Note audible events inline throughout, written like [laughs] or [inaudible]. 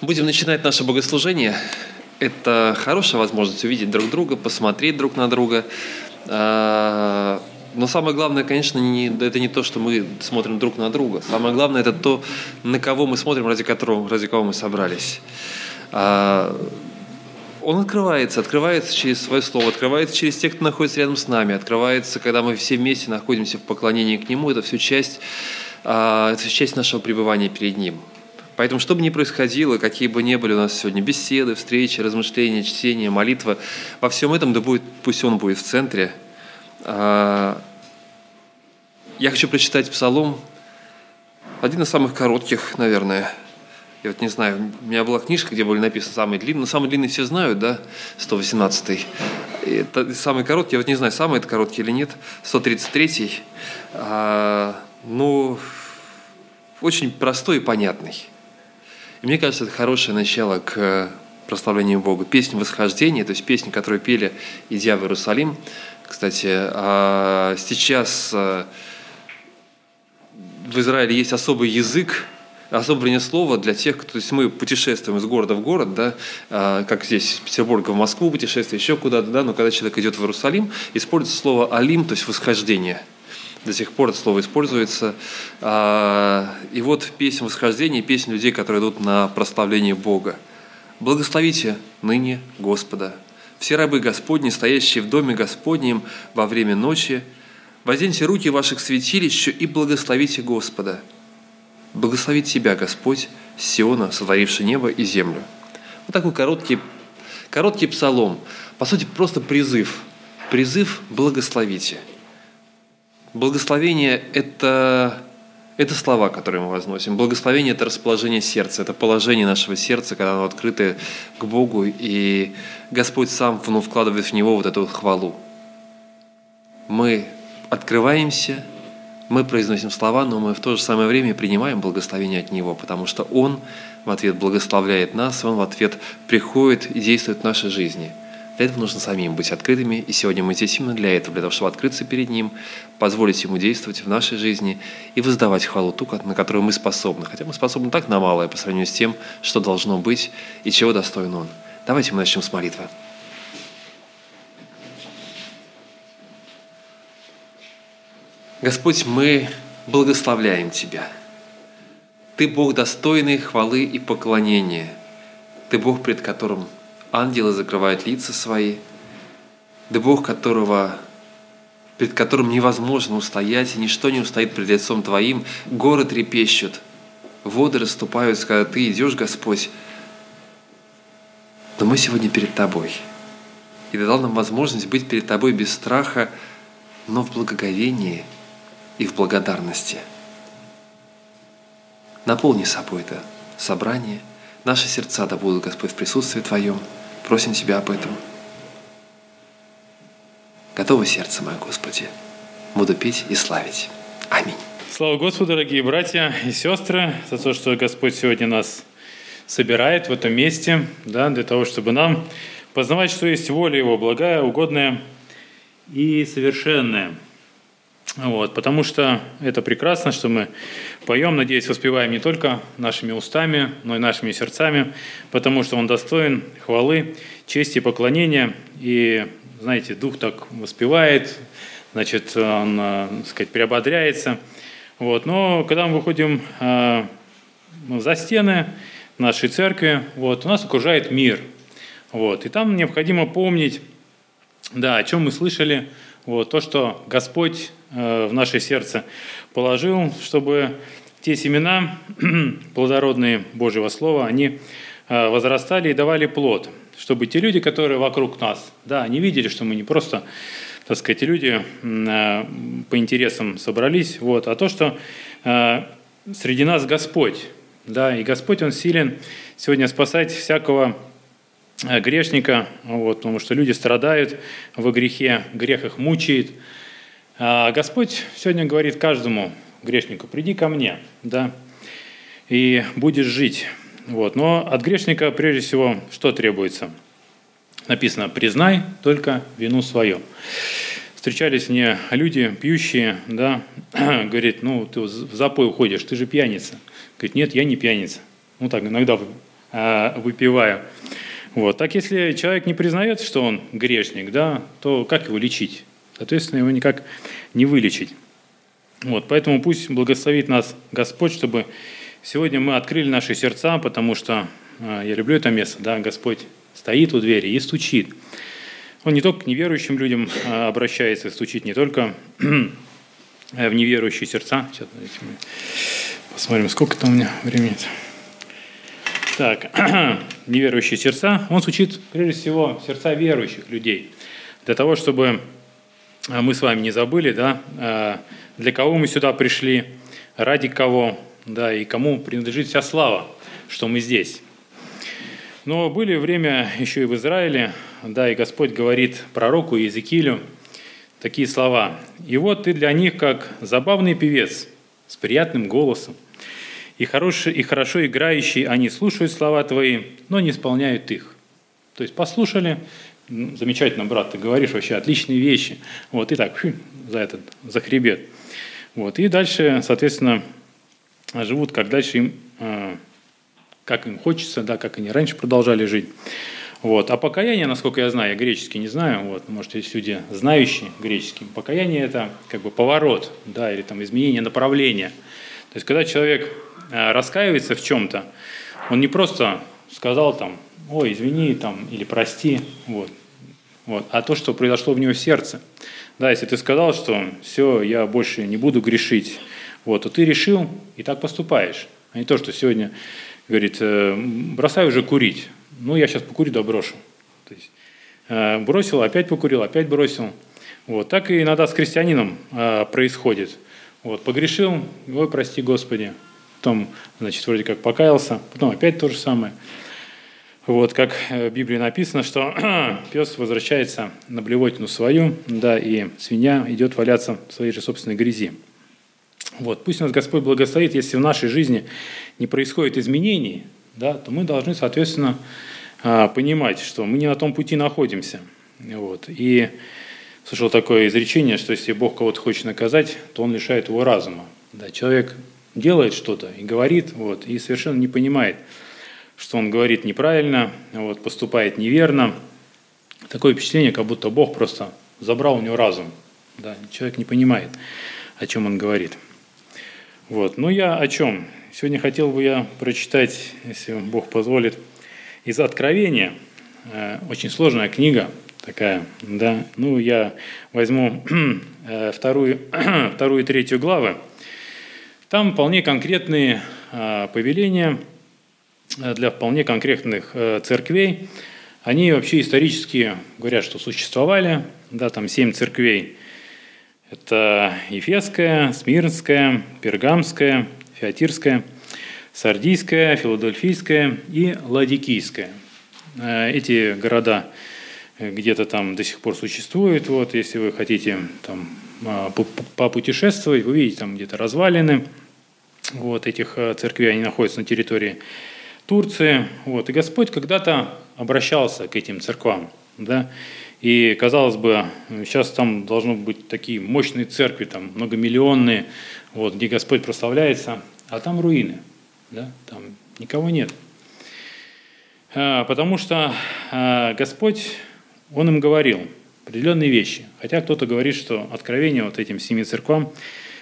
Будем начинать наше богослужение. Это хорошая возможность увидеть друг друга, посмотреть друг на друга. А, но самое главное, конечно, не, это не то, что мы смотрим друг на друга. Самое главное, это то, на кого мы смотрим, ради которого, ради кого мы собрались. А, он открывается, открывается через свое слово, открывается через тех, кто находится рядом с нами, открывается, когда мы все вместе находимся в поклонении к Нему. Это все часть, а, это все часть нашего пребывания перед Ним. Поэтому, что бы ни происходило, какие бы ни были у нас сегодня беседы, встречи, размышления, чтения, молитва, во всем этом да будет, пусть Он будет в центре. А, я хочу прочитать Псалом, один из самых коротких, наверное. Я вот не знаю, у меня была книжка, где были написаны самые длинные, но самый длинный все знают, да, 118-й. Это самый короткий, я вот не знаю, самый это короткий или нет, 133-й. А, ну, очень простой и понятный. И мне кажется, это хорошее начало к прославлению Бога. Песня восхождения, то есть песня, которую пели, идя в Иерусалим. Кстати, а сейчас а, в Израиле есть особый язык, особое слово для тех, кто, то есть мы путешествуем из города в город, да, а, как здесь из Петербурга в Москву путешествие, еще куда-то, да, но когда человек идет в Иерусалим, используется слово «алим», то есть «восхождение» до сих пор это слово используется. А, и вот песня восхождения, песня людей, которые идут на прославление Бога. «Благословите ныне Господа, все рабы Господни, стоящие в доме Господнем во время ночи, возденьте руки ваших святилищу и благословите Господа. Благословит тебя Господь, Сиона, сотворивший небо и землю». Вот такой короткий, короткий псалом. По сути, просто призыв. Призыв «благословите». Благословение – это, это слова, которые мы возносим. Благословение – это расположение сердца, это положение нашего сердца, когда оно открыто к Богу, и Господь сам ну, вкладывает в него вот эту хвалу. Мы открываемся, мы произносим слова, но мы в то же самое время принимаем благословение от Него, потому что Он в ответ благословляет нас, Он в ответ приходит и действует в нашей жизни – для этого нужно самим быть открытыми, и сегодня мы здесь именно для этого, для того, чтобы открыться перед Ним, позволить Ему действовать в нашей жизни и воздавать хвалу ту, на которую мы способны. Хотя мы способны так на малое по сравнению с тем, что должно быть и чего достоин Он. Давайте мы начнем с молитвы. Господь, мы благословляем Тебя. Ты Бог достойный хвалы и поклонения. Ты Бог, пред которым ангелы закрывают лица свои, да Бог, которого, перед которым невозможно устоять, и ничто не устоит пред лицом Твоим, горы трепещут, воды расступаются, когда Ты идешь, Господь. Но мы сегодня перед Тобой. И Ты дал нам возможность быть перед Тобой без страха, но в благоговении и в благодарности. Наполни собой это собрание – Наши сердца да будут, Господь, в присутствии Твоем. Просим Тебя об этом. Готово сердце мое, Господи. Буду петь и славить. Аминь. Слава Господу, дорогие братья и сестры, за то, что Господь сегодня нас собирает в этом месте, да, для того, чтобы нам познавать, что есть воля Его, благая, угодная и совершенная – вот, потому что это прекрасно, что мы поем, надеюсь, воспеваем не только нашими устами, но и нашими сердцами, потому что Он достоин хвалы, чести, поклонения. И, знаете, Дух так воспевает, значит, Он, э, так сказать, приободряется. Вот. Но когда мы выходим э, за стены нашей церкви, вот, у нас окружает мир. Вот. И там необходимо помнить, да, о чем мы слышали, вот, то, что Господь Э, в наше сердце положил, чтобы те семена, [clears throat] плодородные Божьего Слова, они э, возрастали и давали плод, чтобы те люди, которые вокруг нас, да, они видели, что мы не просто, так сказать, люди э, по интересам собрались, вот, а то, что среди нас Господь, да, и Господь, Он силен сегодня спасать всякого грешника, вот, потому что люди страдают во грехе, грех их мучает, а Господь сегодня говорит каждому грешнику, приди ко мне, да, и будешь жить. Вот. Но от грешника прежде всего что требуется? Написано, признай только вину свою. Встречались мне люди пьющие, да, [clears throat] говорит, ну ты в запой уходишь, ты же пьяница. Говорит, нет, я не пьяница. Ну так, иногда а, выпиваю. Вот. Так если человек не признает, что он грешник, да, то как его лечить? Соответственно, его никак не вылечить. Вот. Поэтому пусть благословит нас Господь, чтобы сегодня мы открыли наши сердца, потому что а, я люблю это место, да, Господь стоит у двери и стучит. Он не только к неверующим людям а, обращается, стучит не только [clears throat] в неверующие сердца. Сейчас посмотрим, сколько там у меня времени. Так, [clears throat] неверующие сердца, он стучит прежде всего сердца верующих людей. Для того, чтобы а, мы с вами не забыли, да, а, для кого мы сюда пришли, ради кого, да, и кому принадлежит вся слава, что мы здесь. Но были время еще и в Израиле, да, и Господь говорит пророку Иезекиилю такие слова. «И вот ты для них как забавный певец с приятным голосом, и, хороший, и хорошо играющий, они слушают слова твои, но не исполняют их». То есть послушали, замечательно, брат, ты говоришь вообще отличные вещи. Вот, и так, фу, за этот, за хребет. Вот, и дальше, соответственно, живут, как дальше им а, как им хочется, да, как они раньше продолжали жить. Вот. А покаяние, насколько я знаю, я греческий не знаю, вот, может, есть люди, знающие греческий, покаяние – это как бы поворот, да, или там изменение направления. То есть, когда человек э, раскаивается в чем-то, он не просто сказал там, ой, извини, там, или прости, вот, вот, а то, что произошло в него в сердце. Да, если ты сказал, что все, я больше не буду грешить, вот, то ты решил и так поступаешь. А не то, что сегодня говорит, «Э, бросай уже курить. Ну, я сейчас покурю, да брошу. То есть, э, бросил, опять покурил, опять бросил. Вот. Так и иногда с крестьянином э, происходит. Вот. Погрешил, ой, прости, Господи. Потом, значит, вроде как покаялся, потом опять то же самое. Вот, как в Библии написано, что [clears throat] пес возвращается на блевотину свою, да, и свинья идет валяться в своей же собственной грязи. Вот. Пусть нас Господь благословит, если в нашей жизни не происходит изменений, да, то мы должны, соответственно, а, понимать, что мы не на том пути находимся. Вот. И слышал такое изречение, что если Бог кого-то хочет наказать, то Он лишает его разума. Да, человек делает что-то и говорит, вот, и совершенно не понимает, что он говорит неправильно, вот, поступает неверно. Такое впечатление, как будто Бог просто забрал у него разум. Да, человек не понимает, о чем он говорит. Вот. Ну я о чем? Сегодня хотел бы я прочитать, если Бог позволит, из Откровения. Э, очень сложная книга такая, да. Ну, я возьму [clears throat] э, вторую, [clears throat] вторую и третью главы. Там вполне конкретные э, повеления для вполне конкретных церквей. Они вообще исторически говорят, что существовали, да, там семь церквей – это Ефесская, Смирнская, Пергамская, Феатирская, Сардийская, Филадельфийская и Ладикийская. Э, эти города где-то там до сих пор существуют. Вот, если вы хотите там, а, попутешествовать, вы видите там где-то развалины вот, этих э, церквей, они находятся на территории Турции. Вот, и Господь когда-то обращался к этим церквам. Да? И, казалось бы, сейчас там должны быть такие мощные церкви, там многомиллионные, вот, где Господь прославляется, а там руины, да, там никого нет. А, потому что а, Господь, Он им говорил определенные вещи. Хотя кто-то говорит, что откровение вот этим семи церквам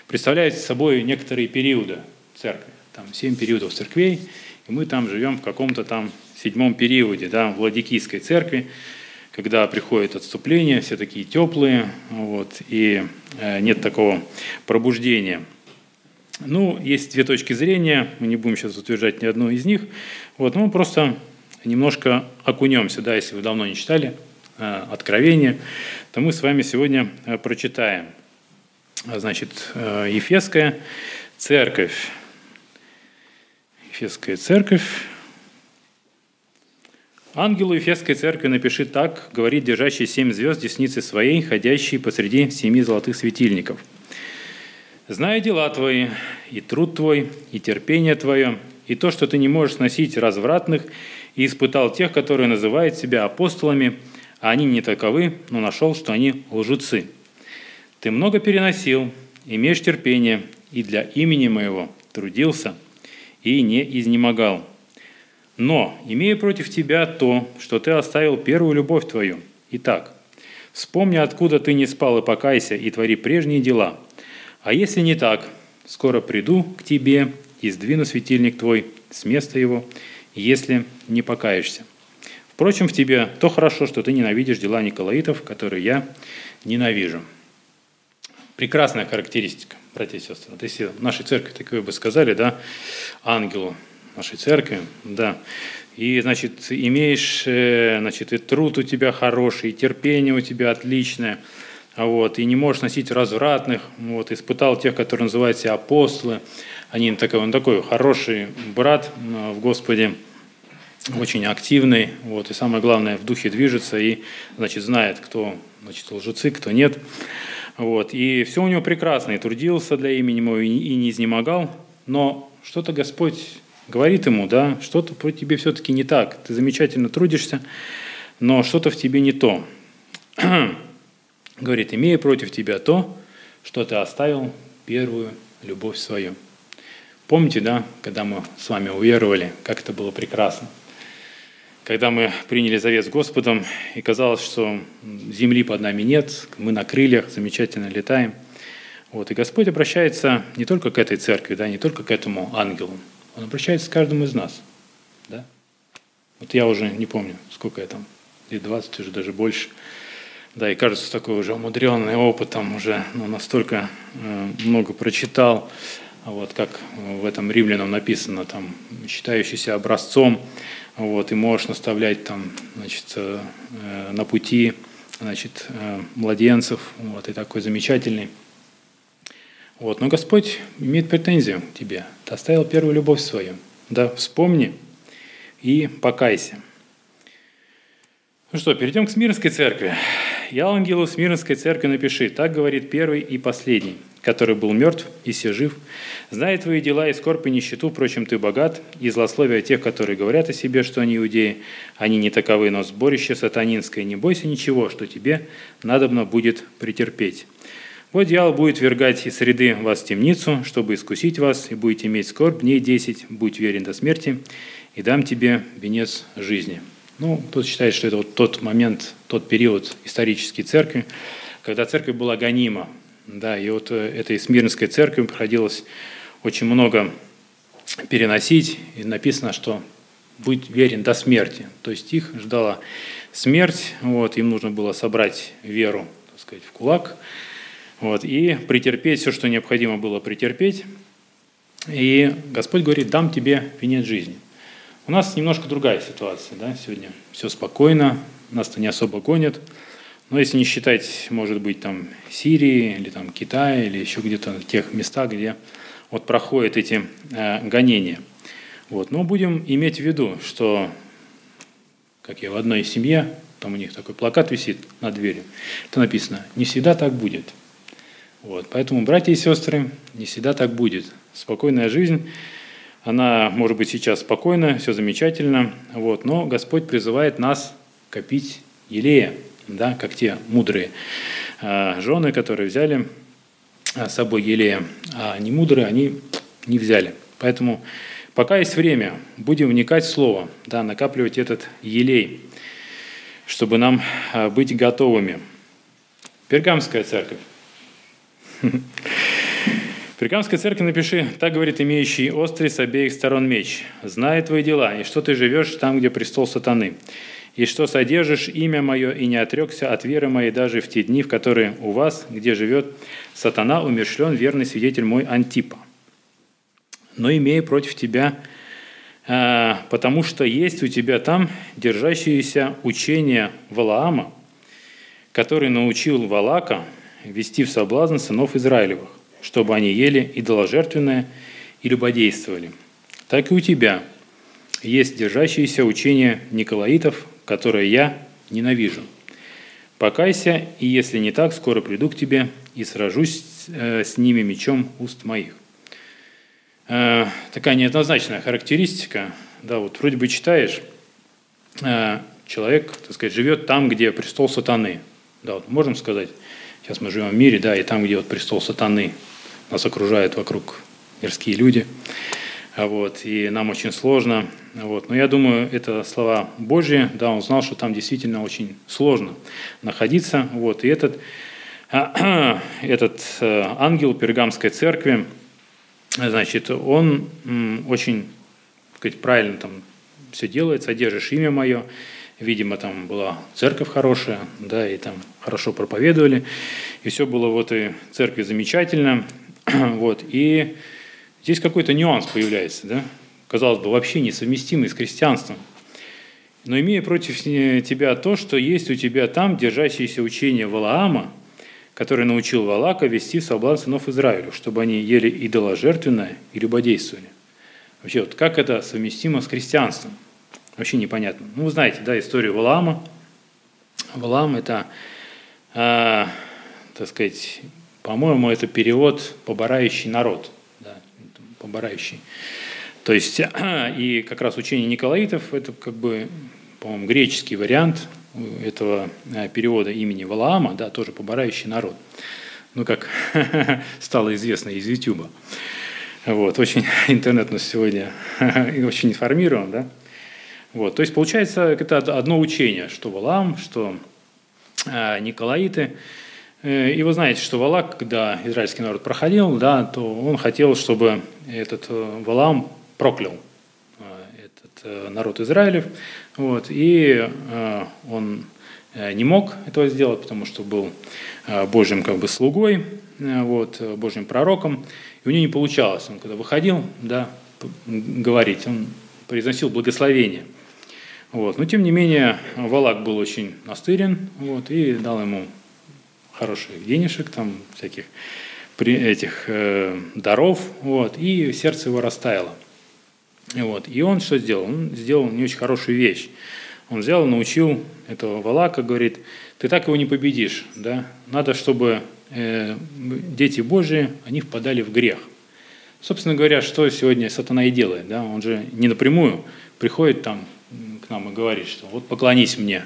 представляет собой некоторые периоды церкви. Там семь периодов церквей, и мы там живем в каком-то там седьмом периоде, да, в Владикийской церкви, когда приходит отступление, все такие теплые, вот, и э, нет такого пробуждения. Ну, есть две точки зрения, мы не будем сейчас утверждать ни одну из них, вот, мы просто немножко окунемся, да, если вы давно не читали э, Откровение, то мы с вами сегодня э, прочитаем. Значит, Ефесская церковь. Ефесская церковь, Ангелу Ефесской церкви напиши так, говорит держащий семь звезд десницы своей, ходящий посреди семи золотых светильников. Зная дела твои, и труд твой, и терпение твое, и то, что ты не можешь сносить развратных, и испытал тех, которые называют себя апостолами, а они не таковы, но нашел, что они лжецы. Ты много переносил, имеешь терпение, и для имени моего трудился, и не изнемогал. Но, имея против тебя то, что ты оставил первую любовь твою. Итак, вспомни, откуда ты не спал, и покайся, и твори прежние дела. А если не так, скоро приду к тебе и сдвину светильник твой с места его, если не покаешься. Впрочем, в тебе то хорошо, что ты ненавидишь дела Николаитов, которые я ненавижу. Прекрасная характеристика, братья и сестры. Вот если в нашей церкви такое бы сказали, да, ангелу нашей церкви, да, и, значит, имеешь, э, значит, и труд у тебя хороший, и терпение у тебя отличное, вот, и не можешь носить развратных, вот, испытал тех, которые называют себя апостолы, они такой, он такой хороший брат э, в Господе, очень активный, вот, и самое главное, в духе движется и, значит, знает, кто, значит, лжецы, кто нет. Вот, и все у него прекрасно, и трудился для имени моего, и не изнемогал, но что-то Господь говорит ему, да, что-то про тебе все-таки не так, ты замечательно трудишься, но что-то в тебе не то. [clears throat] Говорит, имея против тебя то, что ты оставил первую любовь свою. Помните, да, когда мы с вами уверовали, как это было прекрасно – когда мы приняли завет с Господом, и казалось, что земли под нами нет, мы на крыльях замечательно летаем. Вот, и Господь обращается не только к этой церкви, да, не только к этому ангелу, Он обращается к каждому из нас. Да? Вот я уже не помню, сколько я там, лет 20, уже даже больше. Да, и кажется, такой уже умудренный опытом, уже ну, настолько э, много прочитал, вот как в этом римлянам написано, там, считающийся образцом вот, и можешь наставлять там, значит, э, на пути значит, э, младенцев, вот, и такой замечательный. Вот, но Господь имеет претензию к тебе. Ты оставил первую любовь свою. Да, вспомни и покайся. Ну что, перейдем к Смирнской церкви. «Я ангелу Смирнской церкви напиши, так говорит первый и последний, который был мертв и все жив. Зная твои дела и скорбь и нищету, впрочем, ты богат, и злословие тех, которые говорят о себе, что они иудеи, они не таковы, но сборище сатанинское. Не бойся ничего, что тебе надобно будет претерпеть. Вот дьявол будет вергать из среды вас в темницу, чтобы искусить вас, и будете иметь скорбь дней десять, будь верен до смерти, и дам тебе венец жизни». Ну, тут считает, что это вот тот момент, тот период исторической церкви, когда церковь была гонима, да, и вот э, этой Смирнской церкви приходилось очень много переносить, и написано, что быть верен до смерти. То есть их ждала смерть, вот, им нужно было собрать веру, так сказать, в кулак, вот, и претерпеть все, что необходимо было претерпеть. И Господь говорит, дам тебе венец жизни. У нас немножко другая ситуация, да, сегодня все спокойно, нас-то не особо гонят – но если не считать, может быть, там Сирии или там Китая или еще где-то тех местах, где вот проходят эти э, гонения. Вот. Но будем иметь в виду, что, как я в одной семье, там у них такой плакат висит на двери, это написано «Не всегда так будет». Вот. Поэтому, братья и сестры, не всегда так будет. Спокойная жизнь, она может быть сейчас спокойна, все замечательно, вот, но Господь призывает нас копить елея – да, как те мудрые а, жены, которые взяли а, с собой елея, а не мудрые они не взяли. Поэтому пока есть время, будем вникать в Слово, да, накапливать этот елей, чтобы нам а, быть готовыми. Пергамская церковь. Пергамской церкви напиши, так говорит имеющий острый с обеих сторон меч, зная твои дела, и что ты живешь там, где престол сатаны, и что содержишь имя мое, и не отрекся от веры моей даже в те дни, в которые у вас, где живет сатана, умершлен верный свидетель мой Антипа. Но имея против тебя, а, потому что есть у тебя там держащиеся учение Валаама, который научил Валака вести в соблазн сынов Израилевых, чтобы они ели идоложертвенное и любодействовали. Так и у тебя есть держащиеся учения Николаитов, которое я ненавижу. Покайся, и если не так, скоро приду к тебе и сражусь э, с ними мечом уст моих. Э, такая неоднозначная характеристика. Да, вот вроде бы читаешь, э, человек, так сказать, живет там, где престол сатаны. Да, вот можем сказать, сейчас мы живем в мире, да, и там, где вот престол сатаны, нас окружают вокруг мирские люди. Вот, и нам очень сложно. Вот. Но я думаю, это слова Божьи, да, он знал, что там действительно очень сложно находиться. Вот. И этот, [clears throat] этот э, ангел Пергамской церкви, значит, он очень сказать, правильно там все делает, содержишь имя мое. Видимо, там была церковь хорошая, да, и там хорошо проповедовали. И все было в этой церкви замечательно. Вот. И [clears throat] Здесь какой-то нюанс появляется, да? казалось бы, вообще несовместимый с христианством. Но имея против тебя то, что есть у тебя там держащееся учение Валаама, который научил Валака вести в соблазн сынов Израилю, чтобы они ели идоложертвенное и любодействовали. Вообще, вот как это совместимо с христианством? Вообще непонятно. Ну, вы знаете, да, историю Валаама. Валаам – это, э, так сказать, по-моему, это перевод «поборающий народ» поборающий. То есть, [clears throat] и как раз учение Николаитов – это как бы, по-моему, греческий вариант этого э, перевода имени Валаама, да, тоже поборающий народ. Ну, как [laughs] стало известно из Ютуба. Вот, очень [laughs] интернет у нас сегодня [laughs] очень информирован, да. Вот, то есть, получается, это одно учение, что Валаам, что э, Николаиты – и вы знаете, что Валак, когда израильский народ проходил, да, то он хотел, чтобы этот э, Валам проклял э, этот народ Израилев. Вот, и он не мог этого сделать, потому что был Божьим как бы слугой, вот, Божьим пророком, и у него не получалось. Он когда выходил, да, говорить, он произносил благословение. Вот. Но тем не менее, Валак был очень настырен вот, и дал ему хороших денежек, там всяких этих э, даров, вот, и сердце его растаяло. Вот. И он что сделал? Он сделал не очень хорошую вещь. Он взял, научил этого Валака, говорит, ты так его не победишь, да? надо, чтобы э, дети Божии, они впадали в грех. Собственно говоря, что сегодня сатана и делает, да? он же не напрямую приходит там к нам и говорит, что вот поклонись мне,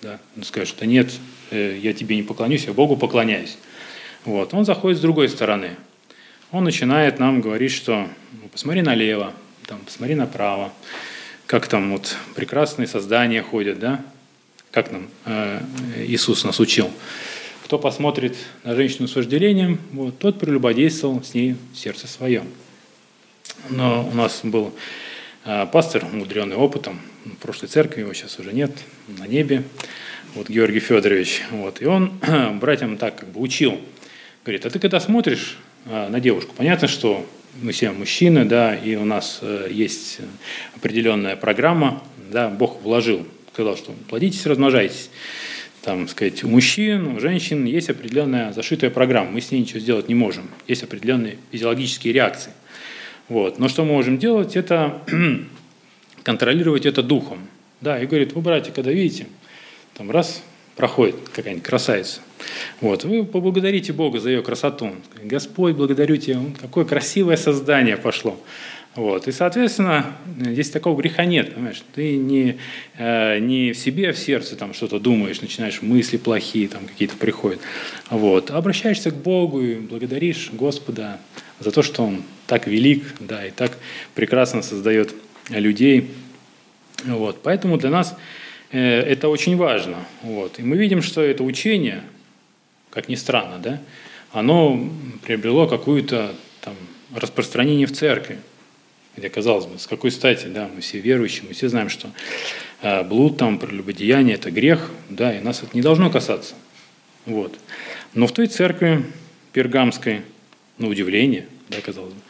да? он скажет, что нет, я тебе не поклонюсь, я Богу поклоняюсь. Вот. Он заходит с другой стороны. Он начинает нам говорить, что ну, посмотри налево, там, посмотри направо, как там вот прекрасные создания ходят, да? Как нам э, Иисус нас учил. Кто посмотрит на женщину с вожделением, вот, тот прелюбодействовал с ней сердце своем. Но у нас был э, пастор, умудренный опытом, в прошлой церкви, его сейчас уже нет, на небе вот Георгий Федорович. Вот, и он [clears throat] братьям так как бы учил. Говорит, а ты когда смотришь а, на девушку, понятно, что мы все мужчины, да, и у нас э, есть определенная программа, да, Бог вложил, сказал, что плодитесь, размножайтесь. Там, сказать, у мужчин, у женщин есть определенная зашитая программа, мы с ней ничего сделать не можем. Есть определенные физиологические реакции. Вот. Но что мы можем делать, это [clears throat] контролировать это духом. Да, и говорит, вы, братья, когда видите, там раз, проходит какая-нибудь красавица. Вот, вы поблагодарите Бога за ее красоту. Господь, благодарю Тебя, какое красивое создание пошло. Вот. И, соответственно, здесь такого греха нет, понимаешь? Ты не, э, не в себе, а в сердце там что-то думаешь, начинаешь мысли плохие там какие-то приходят. Вот. обращаешься к Богу и благодаришь Господа за то, что Он так велик, да, и так прекрасно создает людей. Вот. Поэтому для нас Э, это очень важно. Вот. И мы видим, что это учение, как ни странно, да, оно приобрело какое-то там распространение в церкви. Где, казалось бы, с какой стати, да, мы все верующие, мы все знаем, что э, блуд, там, прелюбодеяние – это грех, да, и нас это не должно касаться. Вот. Но в той церкви пергамской, на удивление, да, казалось бы,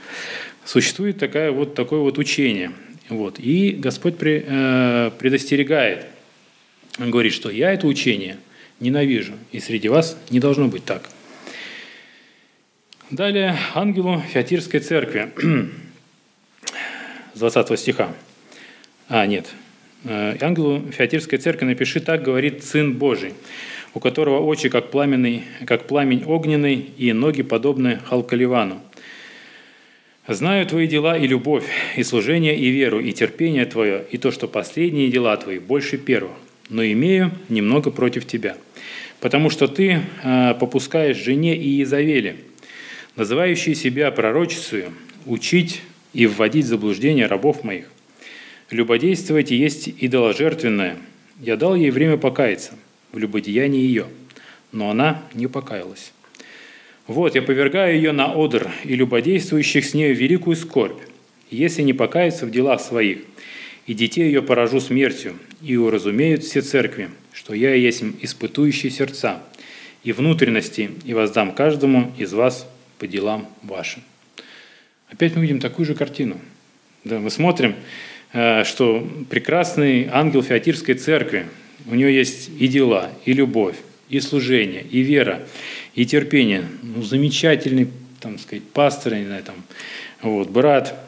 существует такая вот, такое вот учение. Вот. И Господь при, э, предостерегает он говорит, что я это учение ненавижу, и среди вас не должно быть так. Далее ангелу Феатирской церкви [clears throat] с 20 стиха. А, нет. Э, ангелу Феатирской церкви напиши так, говорит Сын Божий, у которого очи как, пламенный, как пламень огненный и ноги подобны халкаливану. Знаю твои дела и любовь, и служение, и веру, и терпение твое, и то, что последние дела твои больше первых но имею немного против тебя, потому что ты э, попускаешь жене и Изавеле, называющей себя пророчицею, учить и вводить в заблуждение рабов моих. Любодействовать есть идоложертвенное. Я дал ей время покаяться в любодеянии ее, но она не покаялась. Вот, я повергаю ее на одр и любодействующих с нею великую скорбь, если не покаяться в делах своих, и детей ее поражу смертью, и уразумеют все церкви, что я есть испытующий сердца и внутренности, и воздам каждому из вас по делам вашим. Опять мы видим такую же картину. Да, мы смотрим, э, что прекрасный ангел Феатирской церкви, у него есть и дела, и любовь, и служение, и вера, и терпение. Ну, замечательный, там сказать, пастор, не знаю, там, вот, брат,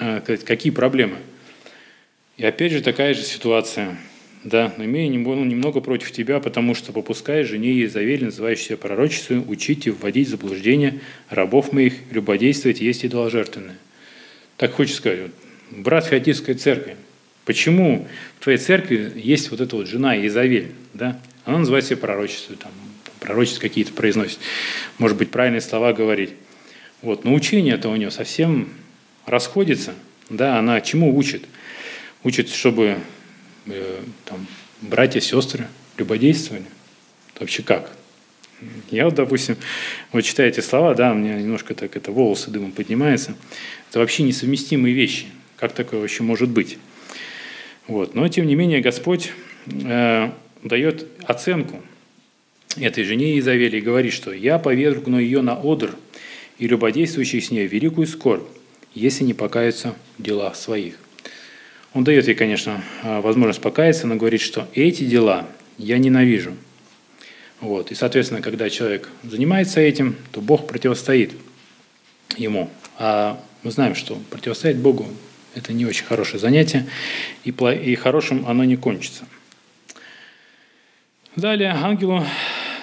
а, какие проблемы. И опять же такая же ситуация. Да, но имея немного против тебя, потому что попускай жене Иезавель, называющейся пророчеством, учить и вводить в заблуждение рабов моих, любодействовать есть идоложертвенное. Так хочется сказать, брат Феодосской церкви, почему в твоей церкви есть вот эта вот жена Иезавель, да? Она называет себя пророчеством, там, пророчества какие-то произносит. Может быть, правильные слова говорить. Вот. Но учение это у нее совсем расходится. Да, она чему учит? Учит, чтобы э, там, братья, сестры любодействовали. Вообще как? Я вот, допустим, вот читаю эти слова, да, у меня немножко так это волосы дымом поднимаются. Это вообще несовместимые вещи. Как такое вообще может быть? Вот. Но, тем не менее, Господь э, дает оценку этой жене Изавели и говорит, что «я повергну ее на одр и любодействующих с ней великую скорбь, если не покаются в делах своих». Он дает ей, конечно, возможность покаяться, но говорит, что эти дела я ненавижу. Вот. И, соответственно, когда человек занимается этим, то Бог противостоит ему. А мы знаем, что противостоять Богу – это не очень хорошее занятие, и, и хорошим оно не кончится. Далее ангелу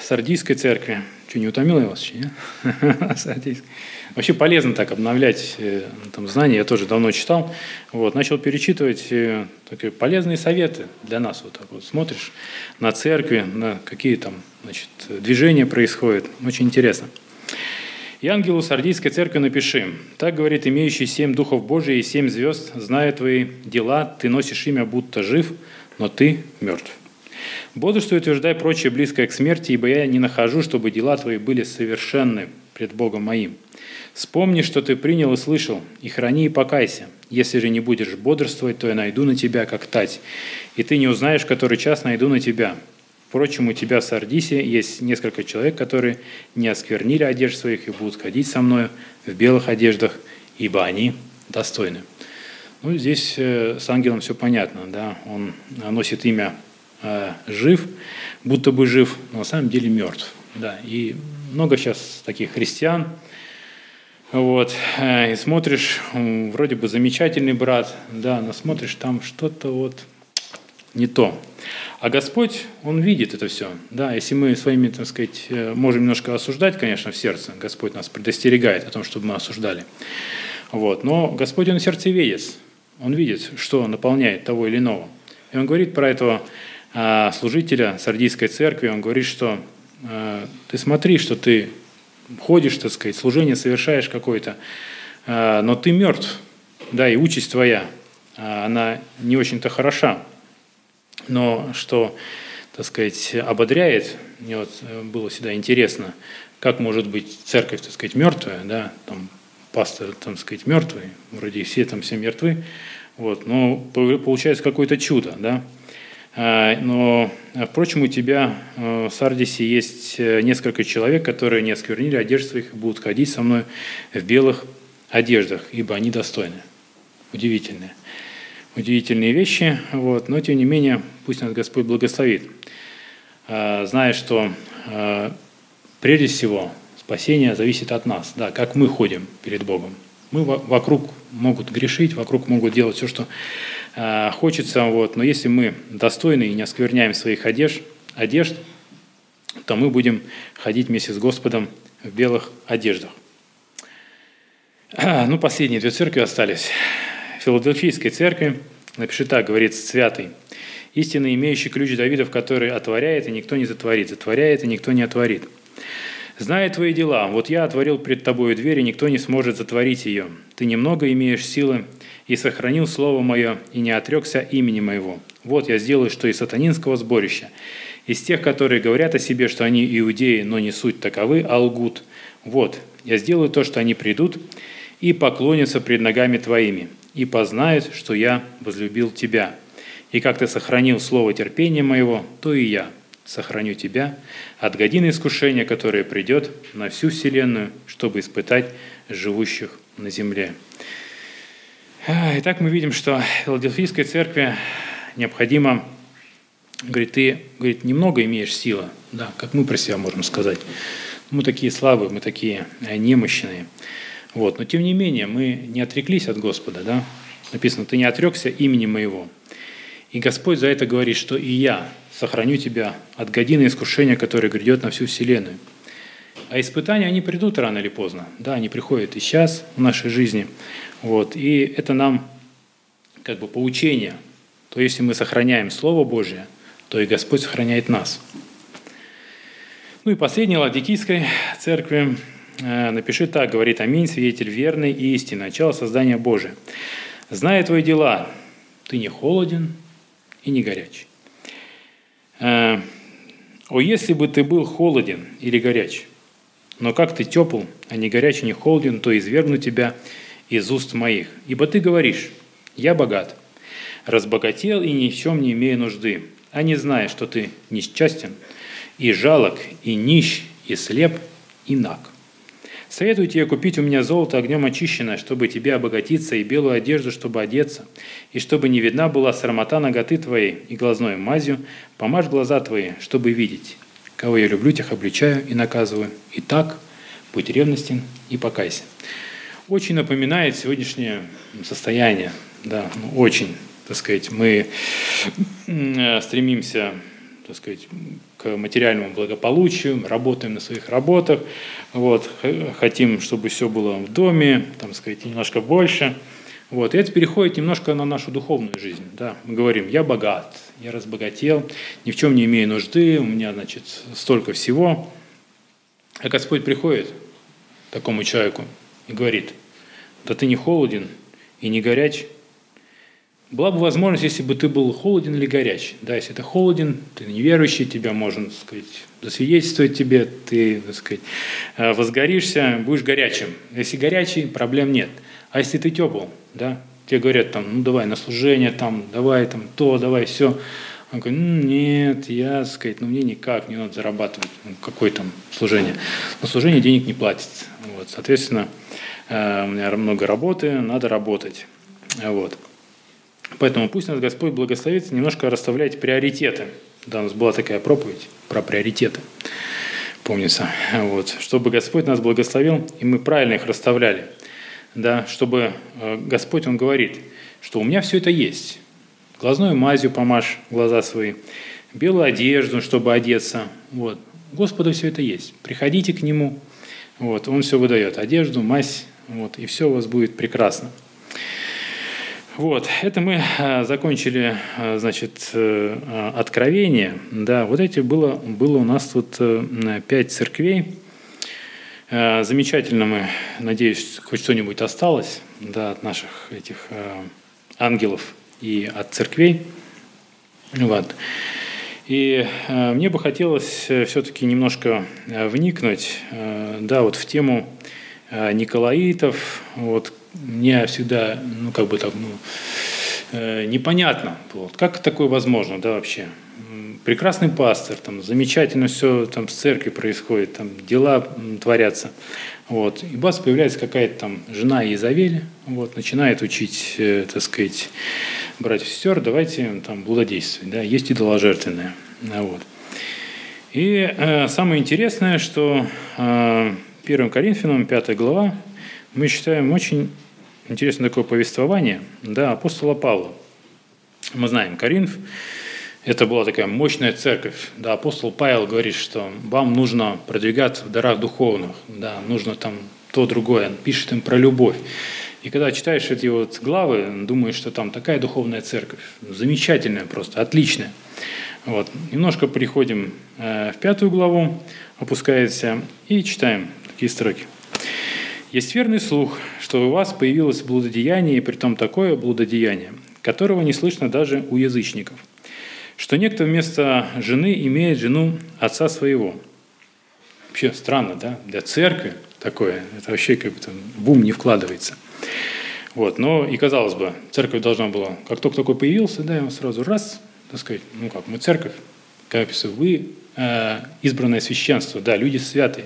Сардийской церкви. Что, не утомило я вас нет? [laughs] Вообще полезно так обновлять э, там, знания, я тоже давно читал. Вот, начал перечитывать э, такие полезные советы для нас. Вот так вот смотришь на церкви, на какие там значит, движения происходят. Очень интересно. И ангелу Сардийской церкви напиши. Так говорит имеющий семь духов Божий и семь звезд, зная твои дела, ты носишь имя, будто жив, но ты мертв. Бодрствуй утверждай прочее близкое к смерти, ибо я не нахожу, чтобы дела твои были совершенны пред Богом моим. Вспомни, что ты принял и слышал, и храни и покайся. Если же не будешь бодрствовать, то я найду на тебя, как тать, и ты не узнаешь, который час найду на тебя. Впрочем, у тебя Сардисе есть несколько человек, которые не осквернили одежд своих и будут ходить со мною в белых одеждах, ибо они достойны. Ну, здесь э, с ангелом все понятно, да, он носит имя э, жив, будто бы жив, но на самом деле мертв. Да. И много сейчас таких христиан, вот, э, и смотришь, вроде бы замечательный брат, да, но смотришь, там что-то вот не то. А Господь, Он видит это все. Да, если мы своими, так сказать, э, можем немножко осуждать, конечно, в сердце, Господь нас предостерегает о том, чтобы мы осуждали. Вот. Но Господь, Он сердцеведец. Он видит, что наполняет того или иного. И Он говорит про этого а, служителя Сардийской церкви, он говорит, что а, ты смотри, что ты ходишь, так сказать, служение совершаешь какое-то, а, но ты мертв, да, и участь твоя, она не очень-то хороша, но что, так сказать, ободряет, мне вот э, было всегда интересно, как может быть церковь, так сказать, мертвая, да, там пастор, так сказать, мертвый, вроде все там все мертвы, вот, но получается какое-то чудо, да, а, но, а, впрочем, у тебя а, в Сардисе есть э, несколько человек, которые не осквернили одежды своих и будут ходить со мной в белых одеждах, ибо они достойны. Удивительные. Удивительные вещи, вот, но тем не менее, пусть нас Господь благословит. Зная, что прежде всего спасение зависит от нас, да, как мы ходим перед Богом. Мы вокруг могут грешить, вокруг могут делать все, что Э, хочется, вот, но если мы достойны и не оскверняем своих одежд, одежд, то мы будем ходить вместе с Господом в белых одеждах. А, ну, последние две церкви остались. Филадельфийской церкви, напиши так, говорит Святый, истинно имеющий ключ Давидов, который отворяет, и никто не затворит, затворяет, и никто не отворит. Зная твои дела, вот я отворил пред тобою дверь, и никто не сможет затворить ее. Ты немного имеешь силы, и сохранил слово мое, и не отрекся имени моего. Вот я сделаю, что из сатанинского сборища, из тех, которые говорят о себе, что они иудеи, но не суть таковы, а лгут. Вот, я сделаю то, что они придут и поклонятся пред ногами твоими, и познают, что я возлюбил тебя. И как ты сохранил слово терпения моего, то и я сохраню тебя от годины искушения, которое придет на всю вселенную, чтобы испытать живущих на земле. Итак, мы видим, что Филадельфийской церкви необходимо, говорит, ты говорит, немного имеешь силы, да, как мы про себя можем сказать. Мы такие слабые, мы такие э, немощные. Вот. Но тем не менее, мы не отреклись от Господа. Да? Написано, ты не отрекся имени моего. И Господь за это говорит, что и я сохраню тебя от годины искушения, которое грядет на всю вселенную. А испытания, они придут рано или поздно. Да, они приходят и сейчас в нашей жизни. Вот. И это нам как бы поучение. То если мы сохраняем Слово Божье, то и Господь сохраняет нас. Ну и последний Ладикийской церкви напиши так, говорит Аминь, свидетель верный и истинный, начало создания Божия. Зная твои дела, ты не холоден и не горяч. Э, О, если бы ты был холоден или горяч, но как ты тепл, а не горяч, не холоден, то извергну тебя из уст моих. Ибо ты говоришь, я богат, разбогател и ни в чем не имею нужды, а не зная, что ты несчастен, и жалок, и нищ, и слеп, и наг. Советую тебе купить у меня золото огнем очищенное, чтобы тебе обогатиться, и белую одежду, чтобы одеться, и чтобы не видна была срамота ноготы твоей, и глазной мазью помажь глаза твои, чтобы видеть. Кого я люблю, тех обличаю и наказываю. И так будь ревностен и покайся. Очень напоминает сегодняшнее состояние, да, ну, очень, так сказать, мы э, стремимся, так сказать, к материальному благополучию, работаем на своих работах, вот, хотим, чтобы все было в доме, там сказать, немножко больше. Вот, и это переходит немножко на нашу духовную жизнь. Да. Мы говорим, я богат, я разбогател, ни в чем не имею нужды, у меня, значит, столько всего. А Господь приходит такому человеку и говорит, да ты не холоден и не горяч. Была бы возможность, если бы ты был холоден или горяч. Да, если ты холоден, ты неверующий, тебя можно, так сказать, засвидетельствовать тебе, ты, так сказать, э, возгоришься, будешь горячим. Если горячий, проблем нет. А если ты тепл, да, тебе говорят там, ну давай на служение, там, давай там то, давай все. Он говорит, ну, нет, я, сказать, ну мне никак, не надо зарабатывать. Ну, какое там служение? На служение денег не платит. Вот, соответственно, э, у меня много работы, надо работать. Вот. Поэтому пусть нас Господь благословит немножко расставлять приоритеты. Да, у нас была такая проповедь про приоритеты, помнится. Вот. Чтобы Господь нас благословил, и мы правильно их расставляли. Да, чтобы э, Господь, Он говорит, что у меня все это есть. Глазную мазью помажь глаза свои, белую одежду, чтобы одеться. Вот. Господу все это есть. Приходите к Нему, вот, Он все выдает, одежду, мазь, вот, и все у вас будет прекрасно. Вот, это мы э, закончили, э, значит, э, откровение. Да, вот эти было, было у нас тут пять церквей. Замечательно мы, надеюсь, хоть что-нибудь осталось да, от наших этих ангелов и от церквей. Вот. И мне бы хотелось все-таки немножко вникнуть да, вот в тему Николаитов, вот, мне всегда, ну, как бы так, ну, э, непонятно было, как такое возможно, да, вообще. Прекрасный пастор, там, замечательно все там с церкви происходит, там, дела творятся. Вот. И бас появляется какая-то там жена Изавель, вот, начинает учить, э, так сказать, братьев и сестер, давайте там блудодействовать, да, есть идоложертвенное. Вот. И э, самое интересное, что э, 1 Коринфянам, 5 глава, мы считаем очень интересное такое повествование да, апостола Павла. Мы знаем, Коринф – это была такая мощная церковь. Да, апостол Павел говорит, что вам нужно продвигаться в дарах духовных, да, нужно там то, другое. Он пишет им про любовь. И когда читаешь эти вот главы, думаешь, что там такая духовная церковь, замечательная просто, отличная. Вот. Немножко приходим э, в пятую главу, опускается и читаем такие строки. «Есть верный слух, что у вас появилось блудодеяние, и притом такое блудодеяние, которого не слышно даже у язычников, что некто вместо жены имеет жену отца своего». Вообще странно, да? Для церкви такое, это вообще как бы там в ум не вкладывается. Вот, но и казалось бы, церковь должна была, как только такой появился, да, его сразу раз, так сказать, ну как, мы церковь, как вы э, избранное священство, да, люди святые,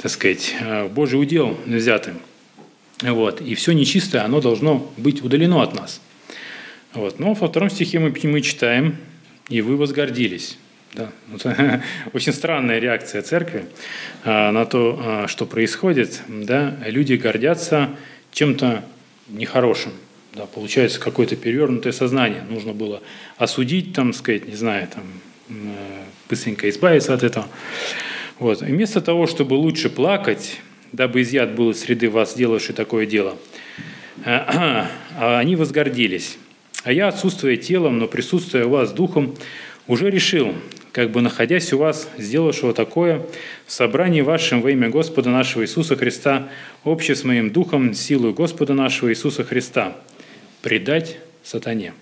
так сказать, э, Божий удел взяты. Вот, и все нечистое, оно должно быть удалено от нас. Вот, но во втором стихе мы, мы читаем, и вы возгордились. Да. [laughs] Вот, очень странная реакция церкви а, на то, а, что происходит. Да. Люди гордятся чем-то нехорошим. Да, получается какое-то перевернутое сознание. Нужно было осудить, там, сказать, не знаю, там, быстренько избавиться от этого. Вот. И вместо того, чтобы лучше плакать, дабы изъят был из среды вас, делавший такое дело, а они возгордились. А я, отсутствуя телом, но присутствуя у вас духом, уже решил, как бы находясь у вас, сделавшего такое, в собрании вашем во имя Господа нашего Иисуса Христа, обще с моим духом, силу Господа нашего Иисуса Христа, предать сатане.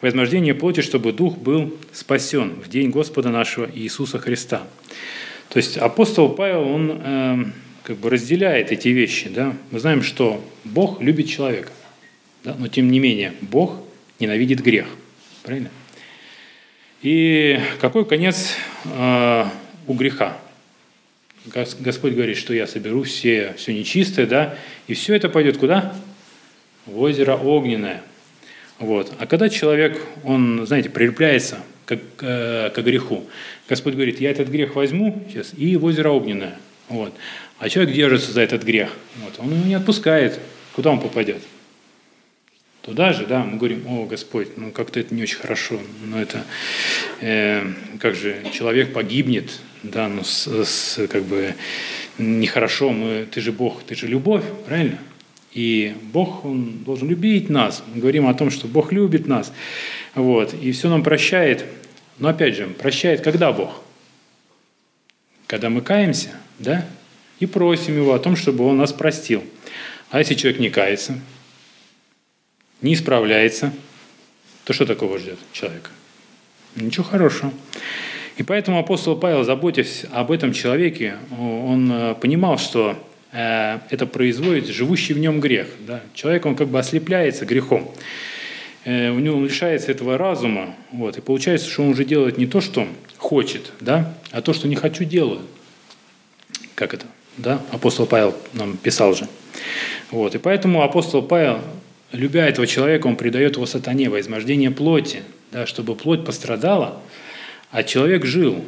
Возмождение плоти, чтобы дух был спасен в день Господа нашего Иисуса Христа. То есть апостол Павел, он э, как бы разделяет эти вещи. Да? Мы знаем, что Бог любит человека, да? но тем не менее Бог ненавидит грех. Правильно? И какой конец э, у греха? Господь говорит, что я соберу все, все нечистое, да, и все это пойдет куда? В озеро огненное. Вот. А когда человек, он, знаете, прилепляется к, э, к греху, Господь говорит, я этот грех возьму сейчас и в озеро огненное. Вот. А человек держится за этот грех. Вот. Он его не отпускает. Куда он попадет? туда же, да, мы говорим, о, Господь, ну как-то это не очень хорошо, но это, э, как же, человек погибнет, да, ну с, с, как бы нехорошо, мы, ты же Бог, ты же любовь, правильно? И Бог, Он должен любить нас. Мы говорим о том, что Бог любит нас, вот, и все нам прощает. Но опять же, прощает когда Бог? Когда мы каемся, да, и просим Его о том, чтобы Он нас простил. А если человек не кается – не исправляется, то что такого ждет человека? Ничего хорошего. И поэтому апостол Павел, заботясь об этом человеке, он э, понимал, что э, это производит живущий в нем грех. Да? Человек, он как бы ослепляется грехом. Э, у него он лишается этого разума. Вот, и получается, что он уже делает не то, что хочет, да, а то, что не хочу, делаю. Как это? Да? Апостол Павел нам писал же. Вот, и поэтому апостол Павел любя этого человека, он предает его сатане во измождение плоти, да, чтобы плоть пострадала, а человек жил.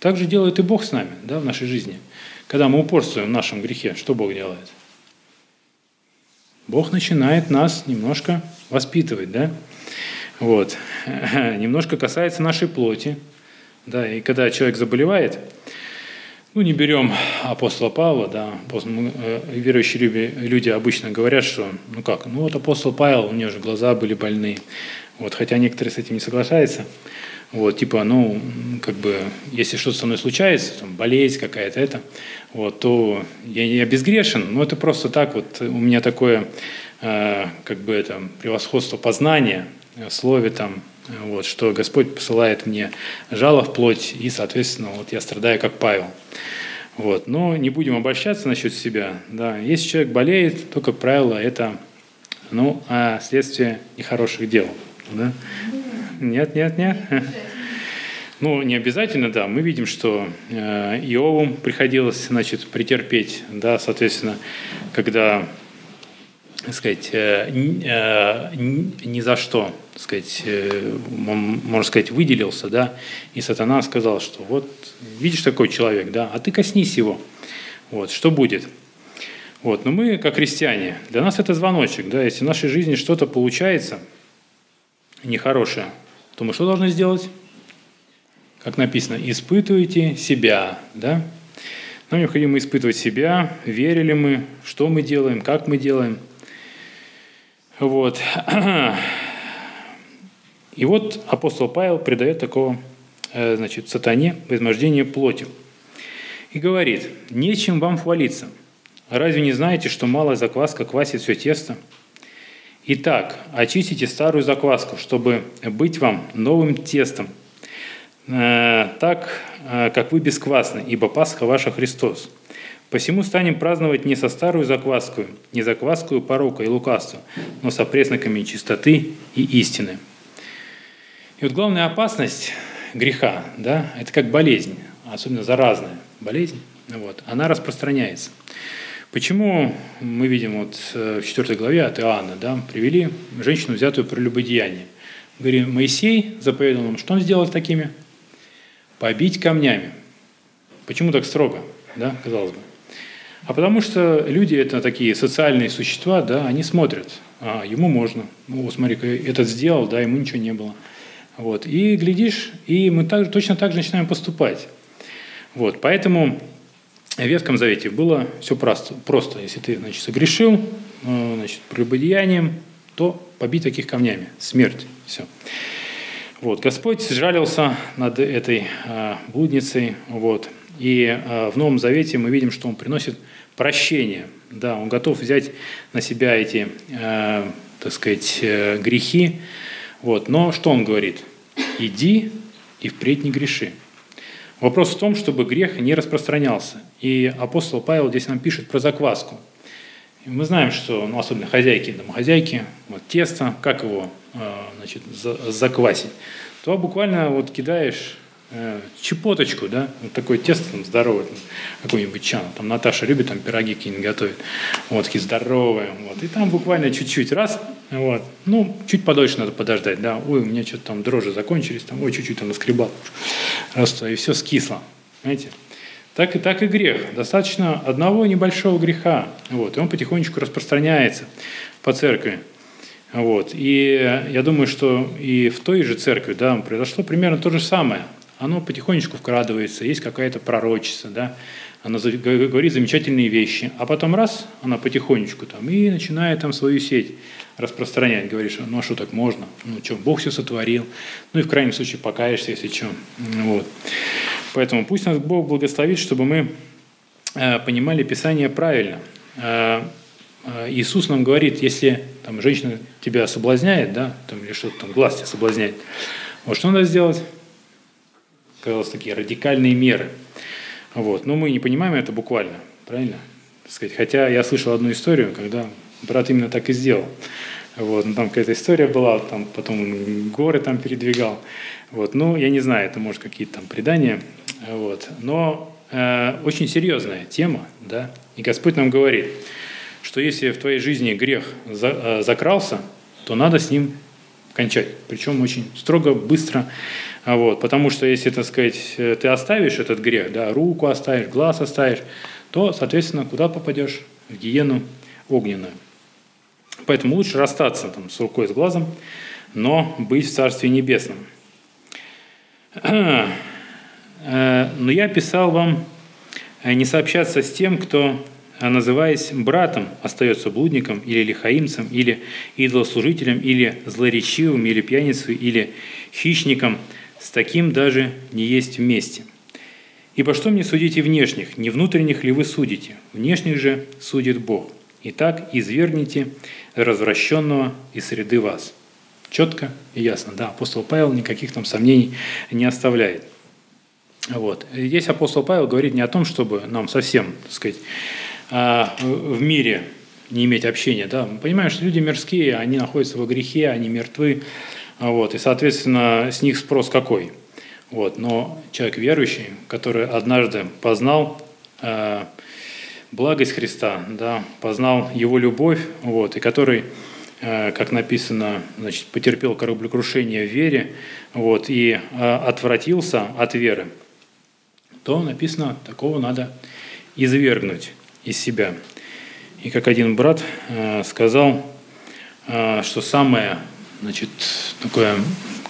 Так же делает и Бог с нами да, в нашей жизни. Когда мы упорствуем в нашем грехе, что Бог делает? Бог начинает нас немножко воспитывать, да? Вот. [laughs] Немножко касается нашей плоти. Да, и когда человек заболевает, ну, не берем апостола Павла, да, э, верующие люди обычно говорят, что, ну как, ну вот апостол Павел, у него же глаза были больны, вот, хотя некоторые с этим не соглашаются, вот, типа, ну, как бы, если что-то со мной случается, там, болезнь какая-то, это, вот, то я, я безгрешен, но это просто так вот, у меня такое, э, как бы, это, превосходство познания в слове, там, вот, что Господь посылает мне жало в плоть, и, соответственно, вот я страдаю как Павел. Вот. Но не будем обольщаться насчет себя. Да. Если человек болеет, то, как правило, это ну, а следствие нехороших дел. Да? Нет, нет, нет. Ну, не обязательно, да. Мы видим, что э, Иову приходилось, значит, претерпеть, да, соответственно, когда сказать, э, э, ни за что, сказать, э, можно сказать, выделился, да, и сатана сказал, что вот видишь такой человек, да, а ты коснись его, вот, что будет? Вот, но мы, как христиане, для нас это звоночек, да, если в нашей жизни что-то получается нехорошее, то мы что должны сделать? Как написано, испытывайте себя, да, нам необходимо испытывать себя, верили мы, что мы делаем, как мы делаем – вот. И вот апостол Павел придает такого, э, значит, сатане возмождение плоти. И говорит, нечем вам хвалиться. Разве не знаете, что малая закваска квасит все тесто? Итак, очистите старую закваску, чтобы быть вам новым тестом, э, так, э, как вы бесквасны, ибо Пасха ваша Христос. Посему станем праздновать не со старую закваской, не закваскую порока и лукавства, но со пресноками чистоты и истины. И вот главная опасность греха, да, это как болезнь, особенно заразная болезнь, вот, она распространяется. Почему мы видим вот э, в 4 главе от Иоанна, да, привели женщину, взятую прелюбодеяние. Говорим, Моисей заповедал нам, что он сделал с такими? Побить камнями. Почему так строго, да, казалось бы? А потому что люди – это такие социальные существа, да, они смотрят, а, ему можно, ну, смотри, этот сделал, да, ему ничего не было. Вот. И глядишь, и мы так, точно так же начинаем поступать. Вот. Поэтому в Ветхом Завете было все просто. просто. Если ты значит, согрешил э, значит, прелюбодеянием, то побить таких камнями. Смерть. Все. Вот. Господь сжалился над этой э, блудницей. Вот. И э, в Новом Завете мы видим, что Он приносит прощение. Да, Он готов взять на себя эти, э, так сказать, э, грехи. Вот. Но что Он говорит? иди и впредь не греши. Вопрос в том, чтобы грех не распространялся. И апостол Павел здесь нам пишет про закваску. И мы знаем, что, ну, особенно хозяйки, домохозяйки, вот тесто, как его э, значит, заквасить, то буквально вот кидаешь чепоточку, да, вот такое тесто там здоровое, там, какой-нибудь чан, там Наташа любит там пироги какие-нибудь готовить, вот такие здоровые, вот, и там буквально чуть-чуть раз, вот, ну, чуть подольше надо подождать, да, ой, у меня что-то там дрожжи закончились, там, ой, чуть-чуть там наскребал, раз, и все скисло, знаете, так и так и грех. Достаточно одного небольшого греха, вот, и он потихонечку распространяется по церкви. Вот. И я думаю, что и в той же церкви да, произошло примерно то же самое – оно потихонечку вкрадывается, есть какая-то пророчица, да, она говорит замечательные вещи, а потом раз, она потихонечку там и начинает там свою сеть распространять, говоришь, ну а что так можно, ну что, Бог все сотворил, ну и в крайнем случае покаешься, если что, вот. Поэтому пусть нас Бог благословит, чтобы мы э, понимали Писание правильно. Э, э, Иисус нам говорит, если там женщина тебя соблазняет, да, там, или что-то там, глаз тебя соблазняет, вот что надо сделать? Казалось, такие радикальные меры. Вот. Но мы не понимаем это буквально, правильно? Сказать, хотя я слышал одну историю, когда брат именно так и сделал. Вот, ну, там какая-то история была, там потом горы там передвигал. Вот, ну, я не знаю, это может какие-то там предания. Вот, но э, очень серьезная тема, да. И Господь нам говорит, что если в твоей жизни грех за, э, закрался, то надо с ним кончать. Причем очень строго, быстро вот, потому что если, так сказать, э, ты оставишь этот грех, да, руку оставишь, глаз оставишь, то, соответственно, куда попадешь? В гиену огненную. Поэтому лучше расстаться там, с рукой, с глазом, но быть в Царстве Небесном. Э, но я писал вам э, не сообщаться с тем, кто, называясь братом, остается блудником или лихаимцем, или идолослужителем, или злоречивым, или пьяницей, или хищником – с таким даже не есть вместе. Ибо что мне судите внешних, не внутренних ли вы судите? Внешних же судит Бог. Итак, извергните развращенного из среды вас. Четко и ясно. Да, апостол Павел никаких там сомнений не оставляет. Вот. Здесь апостол Павел говорит не о том, чтобы нам совсем, так сказать, а, в мире не иметь общения. Да? Мы понимаем, что люди мирские, они находятся во грехе, они мертвы, вот, и, соответственно, с них спрос какой? Вот, но человек верующий, который однажды познал э, благость Христа, да, познал Его любовь, вот, и который, э, как написано, значит, потерпел кораблекрушение в вере вот, и э, отвратился от веры, то написано, такого надо извергнуть из себя. И как один брат э, сказал, э, что самое значит, такое,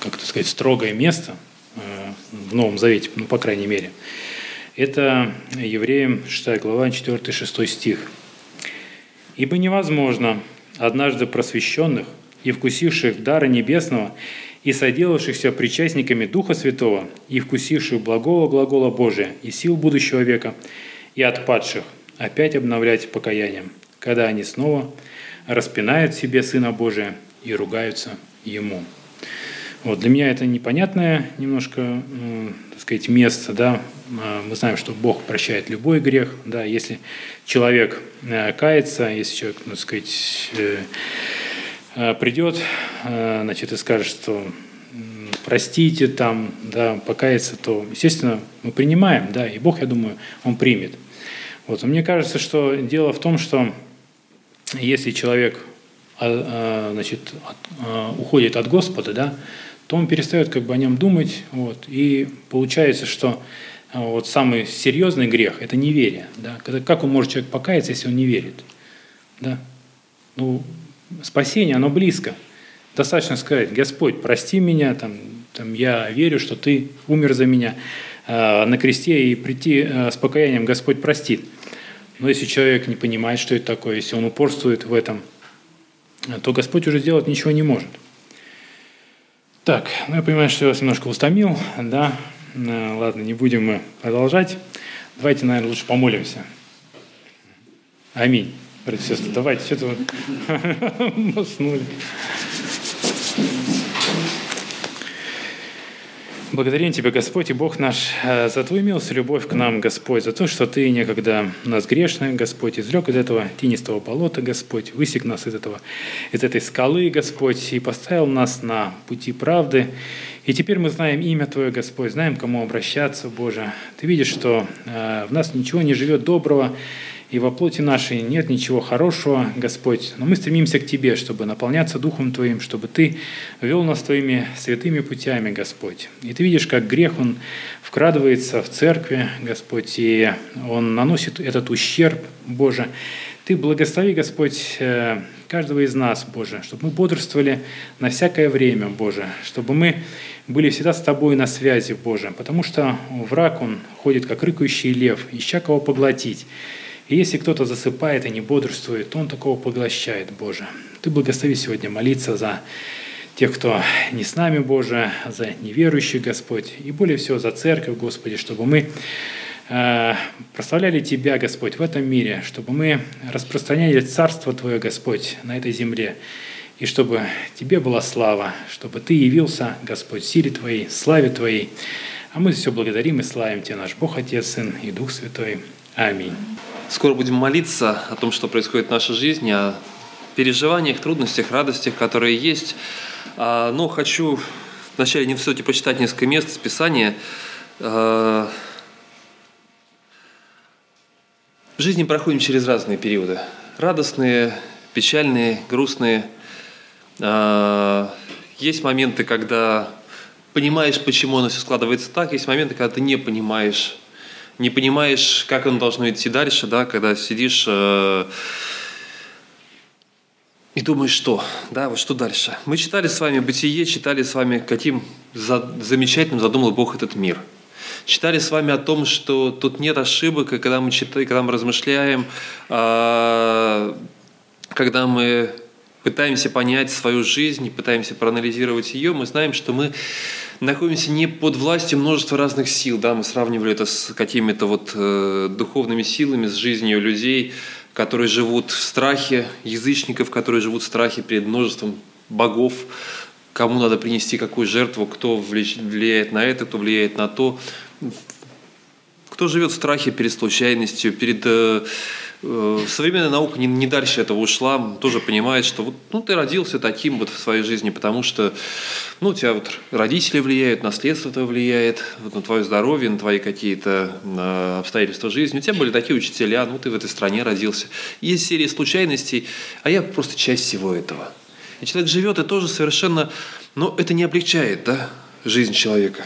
как это сказать, строгое место э, в Новом Завете, ну, по крайней мере. Это Евреям 6 глава, 4-6 стих. «Ибо невозможно однажды просвещенных и вкусивших дара небесного и соделавшихся причастниками Духа Святого, и вкусивших благого глагола Божия и сил будущего века, и отпадших, опять обновлять покаянием, когда они снова распинают себе Сына Божия и ругаются Ему. Вот, для меня это непонятное немножко, э, так сказать, место, да. А, мы знаем, что Бог прощает любой грех, да. Если человек э, кается, если человек, ну, так сказать, э, э, придет, значит, и скажет, что простите там, да, покаяться, то, естественно, мы принимаем, да, и Бог, я думаю, Он примет. Вот, мне кажется, что дело в том, что если человек значит, а, уходит от Господа, да, то он перестает как бы о нем думать, вот, и получается, что вот самый серьезный грех – это неверие. Да? Как он может человек покаяться, если он не верит? Да? Ну, спасение, оно близко. Достаточно сказать, Господь, прости меня, там, там, я верю, что Ты умер за меня э, на кресте, и прийти э, с покаянием Господь простит. Но если человек не понимает, что это такое, если он упорствует в этом, то Господь уже сделать ничего не может. Так, ну я понимаю, что я вас немножко устомил, да. Э, ладно, не будем мы продолжать. Давайте, наверное, лучше помолимся. Аминь. Братья давайте, что-то вы [laughs] уснули. Благодарим Тебя, Господь и Бог наш, э, за Твою милость и любовь к нам, Господь, за то, что Ты некогда нас грешных, Господь, извлек из этого тинистого болота, Господь, высек нас из, этого, из этой скалы, Господь, и поставил нас на пути правды. И теперь мы знаем имя Твое, Господь, знаем, к кому обращаться, Боже. Ты видишь, что э, в нас ничего не живет доброго, и во плоти нашей нет ничего хорошего, Господь, но мы стремимся к Тебе, чтобы наполняться Духом Твоим, чтобы Ты вел нас Твоими святыми путями, Господь. И Ты видишь, как грех, он вкрадывается в церкви, Господь, и он наносит этот ущерб, Боже. Ты благослови, Господь, э, каждого из нас, Боже, чтобы мы бодрствовали на всякое время, Боже, чтобы мы были всегда с Тобой на связи, Боже, потому что враг, он ходит, как рыкающий лев, ища кого поглотить. И если кто-то засыпает и не бодрствует, он такого поглощает, Боже. Ты благослови сегодня молиться за тех, кто не с нами, Боже, за неверующих, Господь, и более всего за церковь, Господи, чтобы мы э, прославляли Тебя, Господь, в этом мире, чтобы мы распространяли Царство Твое, Господь, на этой земле, и чтобы Тебе была слава, чтобы Ты явился, Господь, силе Твоей, славе Твоей. А мы все благодарим и славим Тебя, наш Бог, Отец, Сын и Дух Святой. Аминь. Скоро будем молиться о том, что происходит в нашей жизни, о переживаниях, трудностях, радостях, которые есть. А, но хочу вначале не все-таки почитать несколько мест из Писания. А, в жизни проходим через разные периоды. Радостные, печальные, грустные. А, есть моменты, когда понимаешь, почему оно все складывается так, есть моменты, когда ты не понимаешь, не понимаешь, как оно должно идти дальше, да, когда сидишь э, и думаешь, что, да, вот что дальше. Мы читали с вами «Бытие», читали с вами, каким за, замечательным задумал Бог этот мир. Читали с вами о том, что тут нет ошибок, и когда мы читаем, когда мы размышляем, э, когда мы пытаемся понять свою жизнь, пытаемся проанализировать ее, мы знаем, что мы находимся не под властью множества разных сил. Да? Мы сравнивали это с какими-то вот э, духовными силами, с жизнью людей, которые живут в страхе, язычников, которые живут в страхе перед множеством богов, кому надо принести какую жертву, кто влияет на это, кто влияет на то. Кто живет в страхе перед случайностью, перед э, современная наука не, не дальше этого ушла, тоже понимает, что вот, ну, ты родился таким вот в своей жизни, потому что ну, у тебя вот родители влияют, наследство твое влияет, вот, на твое здоровье, на твои какие-то обстоятельства жизни. У тебя были такие учителя, ну ты в этой стране родился. Есть серия случайностей, а я просто часть всего этого. И человек живет и тоже совершенно, но это не облегчает да, жизнь человека.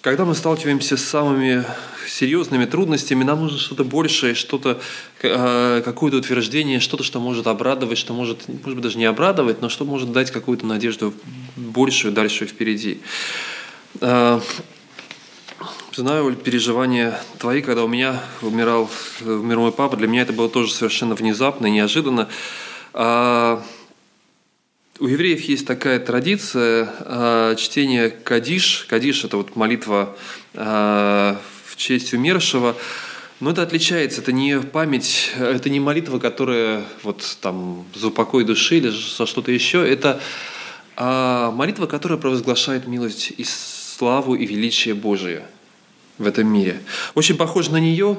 Когда мы сталкиваемся с самыми серьезными трудностями, нам нужно что-то большее, что-то, э, какое-то утверждение, что-то, что может обрадовать, что может, может быть, даже не обрадовать, но что может дать какую-то надежду большую, дальше впереди. Э, знаю переживания твои, когда у меня умирал, умер мой папа, для меня это было тоже совершенно внезапно, неожиданно. А, у евреев есть такая традиция э, чтения кадиш. Кадиш – это вот молитва э, в честь умершего. Но это отличается, это не память, это не молитва, которая вот там за упокой души или за что-то еще. Это э, молитва, которая провозглашает милость и славу и величие Божие в этом мире. Очень похоже на нее,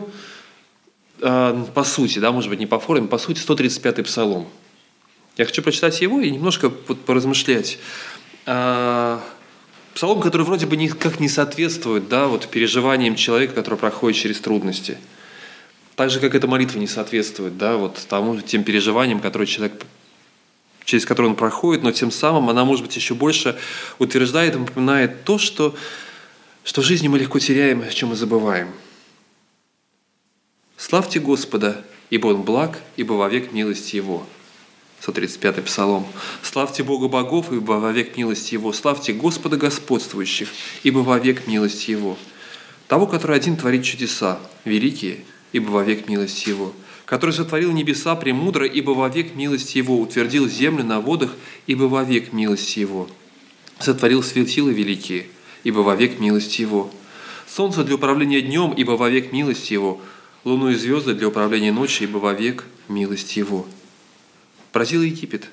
э, по сути, да, может быть, не по форме, по сути, 135-й псалом – я хочу прочитать его и немножко поразмышлять. А, псалом, который вроде бы никак не соответствует да, вот переживаниям человека, который проходит через трудности. Так же, как эта молитва не соответствует да, вот тому, тем переживаниям, которые человек через которые он проходит, но тем самым она, может быть, еще больше утверждает и напоминает то, что, что в жизни мы легко теряем, о чем мы забываем. «Славьте Господа, ибо Он благ, ибо вовек милость Его». 135 Псалом. «Славьте Бога богов, ибо вовек милость Его. Славьте Господа господствующих, ибо вовек милость Его. Того, который один творит чудеса, великие, ибо вовек милость Его. Который сотворил небеса премудро, ибо вовек милость Его. Утвердил землю на водах, ибо вовек милость Его. Сотворил светила великие, ибо вовек милость Его. Солнце для управления днем, ибо вовек милость Его. Луну и звезды для управления ночью, ибо вовек милость Его поразил Египет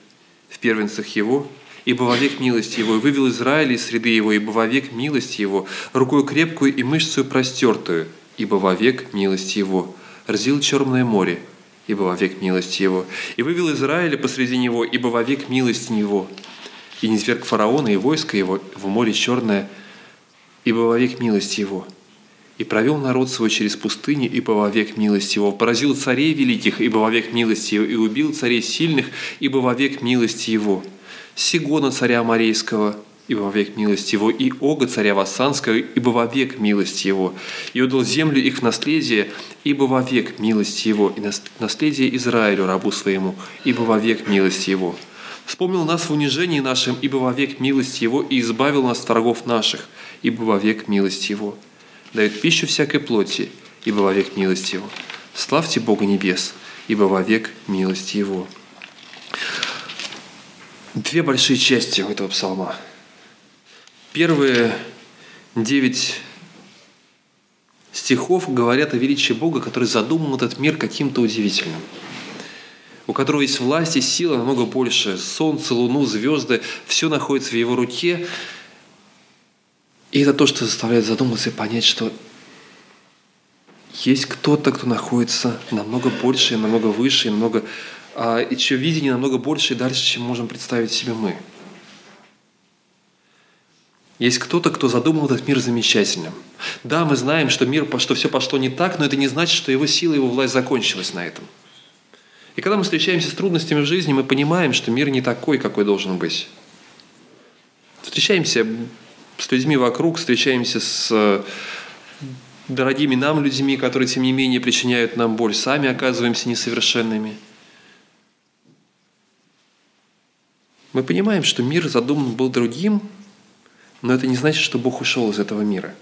в первенцах его, ибо вовек милость его, и вывел Израиль из среды его, ибо вовек милость его, рукой крепкую и мышцу простертую, ибо вовек милость его, разил Черное море, ибо вовек милость его, и вывел Израиля посреди него, ибо вовек милость его, и не зверг фараона и войско его в море Черное, ибо вовек милость его, и провел народ свой через пустыню, ибо вовек милость его. Поразил царей великих, ибо вовек милость его. И убил царей сильных, ибо вовек милость его. Сигона царя Амарейского, ибо вовек милость его. И Ога царя Вассанского, ибо вовек милость его. И удал землю их в наследие, ибо вовек милость его. И наследие Израилю, рабу своему, ибо вовек милость его. Вспомнил нас в унижении нашем, ибо вовек милость его, и избавил нас от врагов наших, ибо вовек милость его дает пищу всякой плоти, ибо вовек милость Его. Славьте Бога небес, ибо вовек милость Его. Две большие части этого псалма. Первые девять стихов говорят о величии Бога, который задумал этот мир каким-то удивительным у которого есть власть и сила намного больше. Солнце, луну, звезды, все находится в его руке. И это то, что заставляет задуматься и понять, что есть кто-то, кто находится намного больше, намного выше, намного, а, и чье видение намного больше и дальше, чем можем представить себе мы. Есть кто-то, кто задумал этот мир замечательным. Да, мы знаем, что мир, что все пошло не так, но это не значит, что его сила, его власть закончилась на этом. И когда мы встречаемся с трудностями в жизни, мы понимаем, что мир не такой, какой должен быть. Встречаемся с людьми вокруг, встречаемся с э, дорогими нам людьми, которые, тем не менее, причиняют нам боль, сами оказываемся несовершенными. Мы понимаем, что мир задуман был другим, но это не значит, что Бог ушел из этого мира.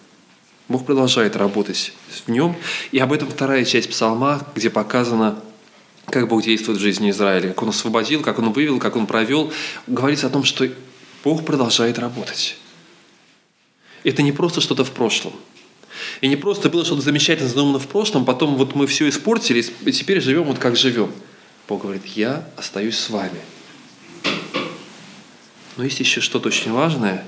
Бог продолжает работать в нем. И об этом вторая часть псалма, где показано, как Бог действует в жизни Израиля, как Он освободил, как Он вывел, как Он провел. Говорится о том, что Бог продолжает работать. Это не просто что-то в прошлом. И не просто было что-то замечательно задумано в прошлом, потом вот мы все испортили, и теперь живем вот как живем. Бог говорит, я остаюсь с вами. Но есть еще что-то очень важное.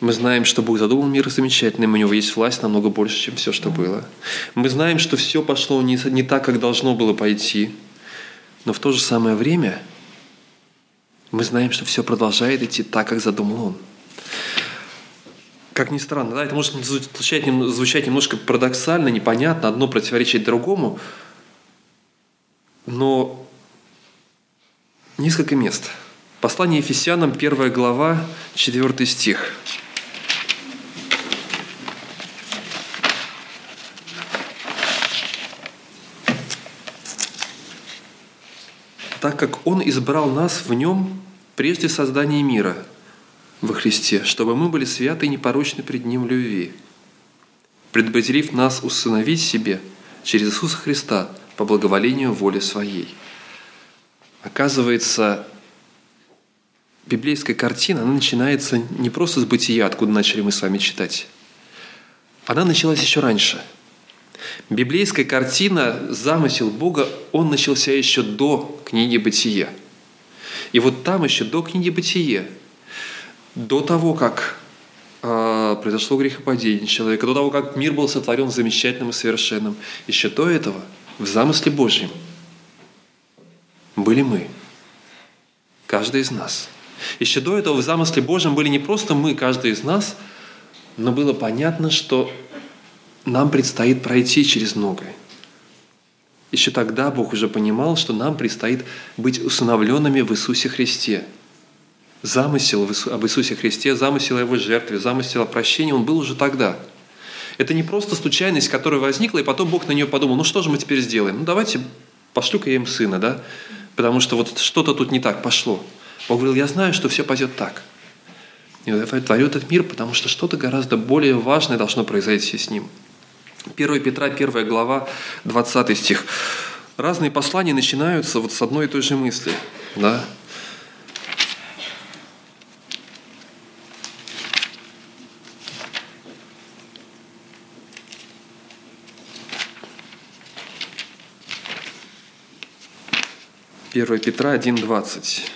Мы знаем, что Бог задумал мир замечательным, у него есть власть намного больше, чем все, что было. Мы знаем, что все пошло не, не так, как должно было пойти. Но в то же самое время мы знаем, что все продолжает идти так, как задумал Он как ни странно, да, это может звучать, звучать немножко парадоксально, непонятно, одно противоречит другому, но несколько мест. Послание Ефесянам, первая глава, 4 стих. так как Он избрал нас в Нем прежде создания мира – во Христе, чтобы мы были святы и непорочны пред Ним любви, предопределив нас усыновить себе через Иисуса Христа по благоволению воли Своей. Оказывается, библейская картина, она начинается не просто с бытия, откуда начали мы с вами читать. Она началась еще раньше. Библейская картина, замысел Бога, он начался еще до книги «Бытие». И вот там еще до книги «Бытие», до того, как э, произошло грехопадение человека, до того, как мир был сотворен замечательным и совершенным, еще до этого в замысле Божьем были мы, каждый из нас. Еще до этого в замысле Божьем были не просто мы, каждый из нас, но было понятно, что нам предстоит пройти через многое. Еще тогда Бог уже понимал, что нам предстоит быть усыновленными в Иисусе Христе. Замысел об Иисусе Христе, замысел о Его жертве, замысел о прощении, он был уже тогда. Это не просто случайность, которая возникла, и потом Бог на нее подумал, ну что же мы теперь сделаем? Ну давайте пошлю-ка я им сына, да? Потому что вот что-то тут не так пошло. Бог говорил, я знаю, что все пойдет так. И творю этот мир, потому что что-то гораздо более важное должно произойти с ним – 1 Петра, 1 глава, 20 стих. Разные послания начинаются вот с одной и той же мысли. Да? Первое Петра 1.20.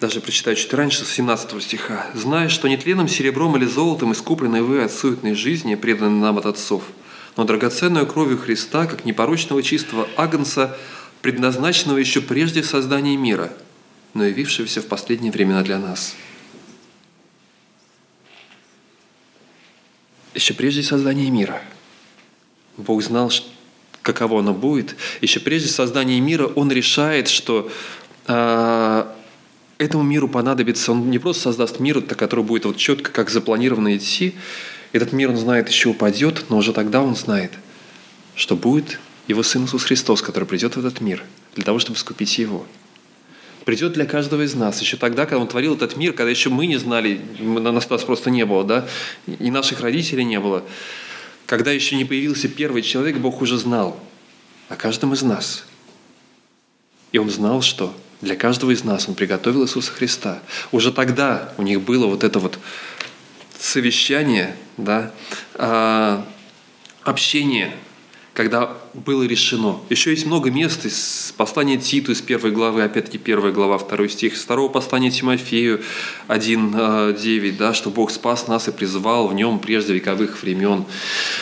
даже прочитаю чуть раньше, с 17 стиха. «Зная, что нетленным серебром или золотом искуплены вы от суетной жизни, преданной нам от отцов, но драгоценную кровью Христа, как непорочного чистого агнца, предназначенного еще прежде создания мира, но явившегося в последние времена для нас». Еще прежде создания мира Бог знал, каково оно будет. Еще прежде создания мира Он решает, что а, этому миру понадобится, он не просто создаст мир, который будет вот четко, как запланировано идти. Этот мир, он знает, еще упадет, но уже тогда он знает, что будет его Сын Иисус Христос, который придет в этот мир для того, чтобы скупить его. Придет для каждого из нас. Еще тогда, когда Он творил этот мир, когда еще мы не знали, нас, нас просто не было, да, и наших родителей не было. Когда еще не появился первый человек, Бог уже знал о каждом из нас. И Он знал, что для каждого из нас Он приготовил Иисуса Христа. Уже тогда у них было вот это вот совещание, да, а, общение, когда было решено. Еще есть много мест из послания Титу, из первой главы, опять-таки первая глава, второй стих, из второго послания Тимофею 1.9, а, да, что Бог спас нас и призвал в нем прежде вековых времен.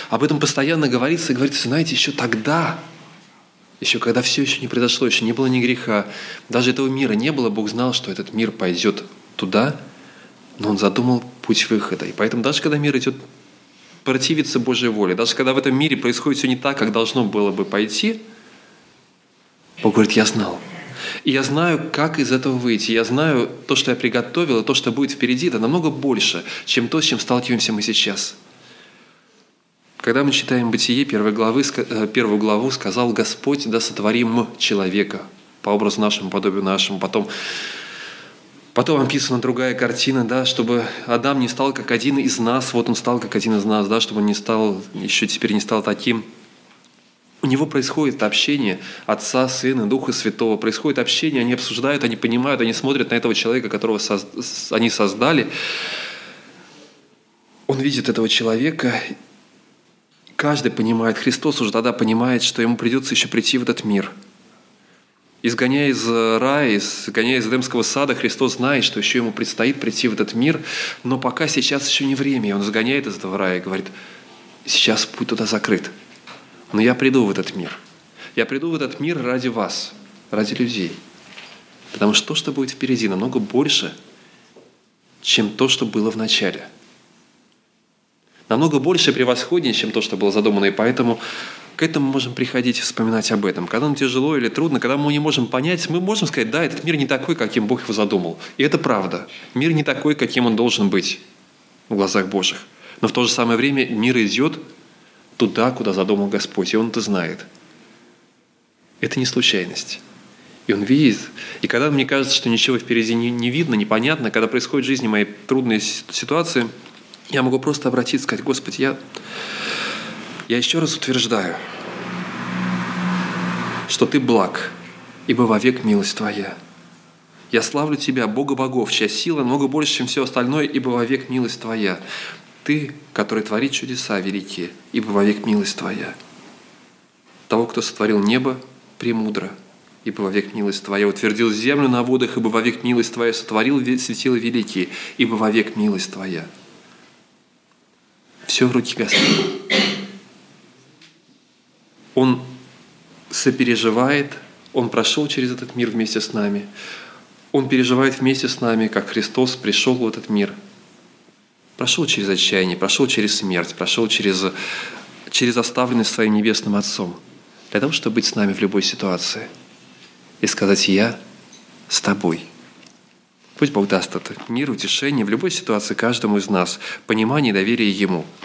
Об этом постоянно говорится и говорится, знаете, еще тогда еще когда все еще не произошло, еще не было ни греха, даже этого мира не было, Бог знал, что этот мир пойдет туда, но Он задумал путь выхода. И поэтому даже когда мир идет противиться Божьей воле, даже когда в этом мире происходит все не так, как должно было бы пойти, Бог говорит, я знал. И я знаю, как из этого выйти. Я знаю, то, что я приготовил, и то, что будет впереди, это намного больше, чем то, с чем сталкиваемся мы сейчас – когда мы читаем Бытие, первой главы, э, первую главу сказал Господь, да сотворим человека по образу нашему, подобию нашему. Потом, потом описана другая картина, да, чтобы Адам не стал как один из нас, вот он стал как один из нас, да, чтобы он не стал, еще теперь не стал таким. У него происходит общение Отца, Сына, Духа Святого. Происходит общение, они обсуждают, они понимают, они смотрят на этого человека, которого соз... они создали. Он видит этого человека, Каждый понимает, Христос уже тогда понимает, что ему придется еще прийти в этот мир. Изгоняя из рая, изгоняя из Эдемского сада, Христос знает, что еще ему предстоит прийти в этот мир, но пока сейчас еще не время. И он изгоняет из этого рая и говорит, сейчас путь туда закрыт. Но я приду в этот мир. Я приду в этот мир ради вас, ради людей. Потому что то, что будет впереди, намного больше, чем то, что было в начале – намного больше превосходнее, чем то, что было задумано. И поэтому к этому можем приходить вспоминать об этом. Когда нам тяжело или трудно, когда мы не можем понять, мы можем сказать, да, этот мир не такой, каким Бог его задумал. И это правда. Мир не такой, каким он должен быть в глазах Божьих. Но в то же самое время мир идет туда, куда задумал Господь, и Он это знает. Это не случайность. И он видит. И когда мне кажется, что ничего впереди не, не видно, непонятно, когда происходит в жизни мои трудные ситуации – я могу просто обратиться и сказать, Господи, я Я еще раз утверждаю, что Ты благ, ибо вовек милость Твоя. Я славлю Тебя, Бога богов, чья сила много больше, чем все остальное, ибо вовек милость Твоя. Ты, который творит чудеса великие, ибо вовек милость Твоя. Того, кто сотворил небо, премудро, ибо вовек милость Твоя, утвердил землю на водах, ибо вовек милость Твоя, сотворил светила великие, ибо вовек милость Твоя. Все в руки Господа. Он сопереживает, Он прошел через этот мир вместе с нами. Он переживает вместе с нами, как Христос пришел в этот мир. Прошел через отчаяние, прошел через смерть, прошел через, через оставленность своим небесным Отцом, для того, чтобы быть с нами в любой ситуации и сказать «Я с тобой». Пусть Бог даст это мир, утешение в любой ситуации каждому из нас, понимание и доверие Ему –